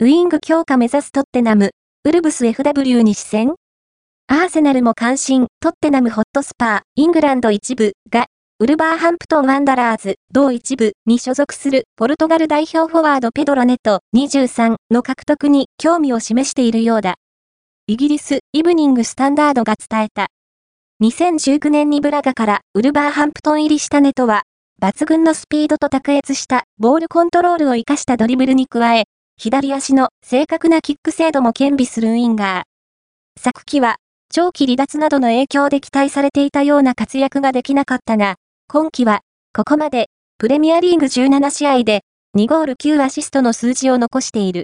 ウィング強化目指すトッテナム、ウルブス FW に視線アーセナルも関心、トッテナムホットスパー、イングランド一部が、ウルバーハンプトンワンダラーズ、同一部に所属するポルトガル代表フォワードペドロネト23の獲得に興味を示しているようだ。イギリス、イブニングスタンダードが伝えた。2019年にブラガからウルバーハンプトン入りしたネトは、抜群のスピードと卓越したボールコントロールを活かしたドリブルに加え、左足の正確なキック精度も兼備するウィンガー。昨季は長期離脱などの影響で期待されていたような活躍ができなかったが、今季は、ここまで、プレミアリーグ17試合で、2ゴール9アシストの数字を残している。